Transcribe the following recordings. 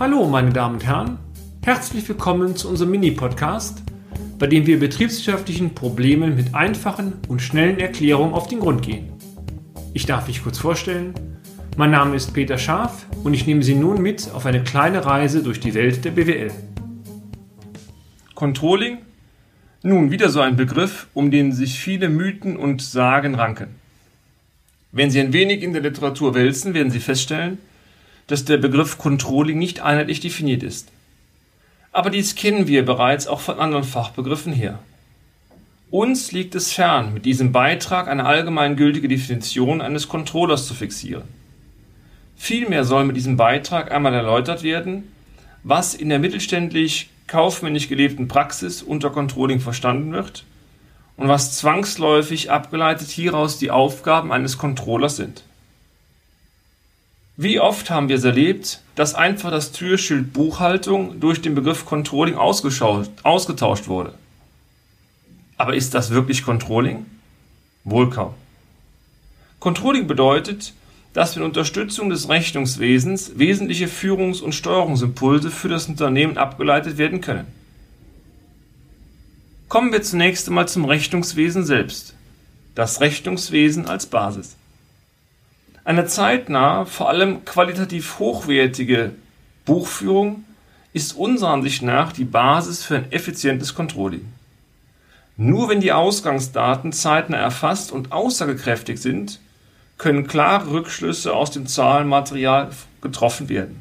Hallo, meine Damen und Herren. Herzlich willkommen zu unserem Mini-Podcast, bei dem wir betriebswirtschaftlichen Problemen mit einfachen und schnellen Erklärungen auf den Grund gehen. Ich darf mich kurz vorstellen. Mein Name ist Peter Scharf und ich nehme Sie nun mit auf eine kleine Reise durch die Welt der BWL. Controlling? Nun, wieder so ein Begriff, um den sich viele Mythen und Sagen ranken. Wenn Sie ein wenig in der Literatur wälzen, werden Sie feststellen, dass der Begriff Controlling nicht einheitlich definiert ist. Aber dies kennen wir bereits auch von anderen Fachbegriffen her. Uns liegt es fern, mit diesem Beitrag eine allgemeingültige Definition eines Controllers zu fixieren. Vielmehr soll mit diesem Beitrag einmal erläutert werden, was in der mittelständlich kaufmännisch gelebten Praxis unter Controlling verstanden wird und was zwangsläufig abgeleitet hieraus die Aufgaben eines Controllers sind. Wie oft haben wir es erlebt, dass einfach das Türschild Buchhaltung durch den Begriff Controlling ausgetauscht wurde? Aber ist das wirklich Controlling? Wohl kaum. Controlling bedeutet, dass mit Unterstützung des Rechnungswesens wesentliche Führungs- und Steuerungsimpulse für das Unternehmen abgeleitet werden können. Kommen wir zunächst einmal zum Rechnungswesen selbst. Das Rechnungswesen als Basis. Eine zeitnah, vor allem qualitativ hochwertige Buchführung ist unserer Ansicht nach die Basis für ein effizientes Controlling. Nur wenn die Ausgangsdaten zeitnah erfasst und aussagekräftig sind, können klare Rückschlüsse aus dem Zahlenmaterial getroffen werden.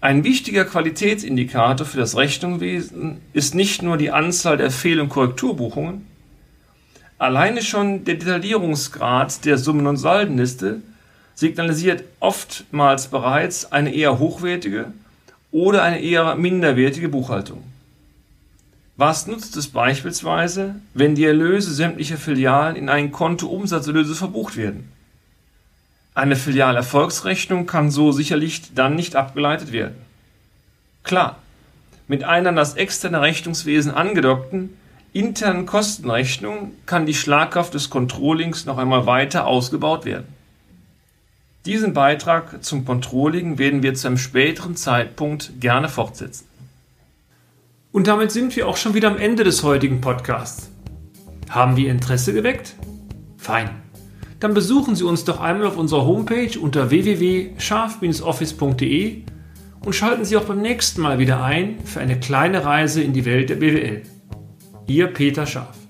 Ein wichtiger Qualitätsindikator für das Rechnungswesen ist nicht nur die Anzahl der Fehl- und Korrekturbuchungen, alleine schon der Detaillierungsgrad der Summen- und Saldenliste signalisiert oftmals bereits eine eher hochwertige oder eine eher minderwertige Buchhaltung. Was nutzt es beispielsweise, wenn die Erlöse sämtlicher Filialen in ein Konto Umsatzerlöse verbucht werden? Eine Filialerfolgsrechnung kann so sicherlich dann nicht abgeleitet werden. Klar, mit einer an das externe Rechnungswesen angedockten internen Kostenrechnung kann die Schlagkraft des Controllings noch einmal weiter ausgebaut werden. Diesen Beitrag zum Controlling werden wir zu einem späteren Zeitpunkt gerne fortsetzen. Und damit sind wir auch schon wieder am Ende des heutigen Podcasts. Haben wir Interesse geweckt? Fein dann besuchen Sie uns doch einmal auf unserer Homepage unter www.scharf-office.de und schalten Sie auch beim nächsten Mal wieder ein für eine kleine Reise in die Welt der BWL. Ihr Peter Scharf.